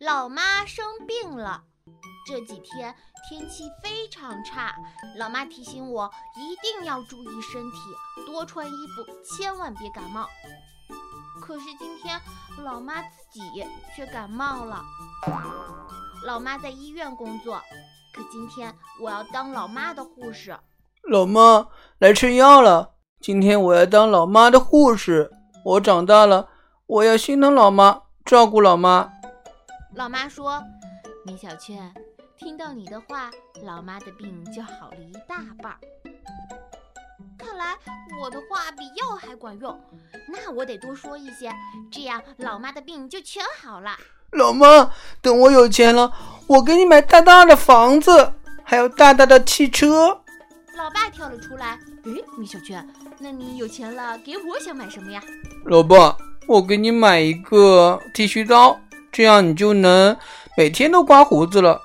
老妈生病了，这几天天气非常差，老妈提醒我一定要注意身体，多穿衣服，千万别感冒。可是今天老妈自己却感冒了。老妈在医院工作，可今天我要当老妈的护士。老妈来吃药了，今天我要当老妈的护士。我长大了，我要心疼老妈，照顾老妈。老妈说：“米小圈，听到你的话，老妈的病就好了一大半。看来我的话比药还管用，那我得多说一些，这样老妈的病就全好了。”老妈，等我有钱了，我给你买大大的房子，还有大大的汽车。老爸跳了出来：“诶，米小圈，那你有钱了，给我想买什么呀？”老爸，我给你买一个剃须刀。这样你就能每天都刮胡子了。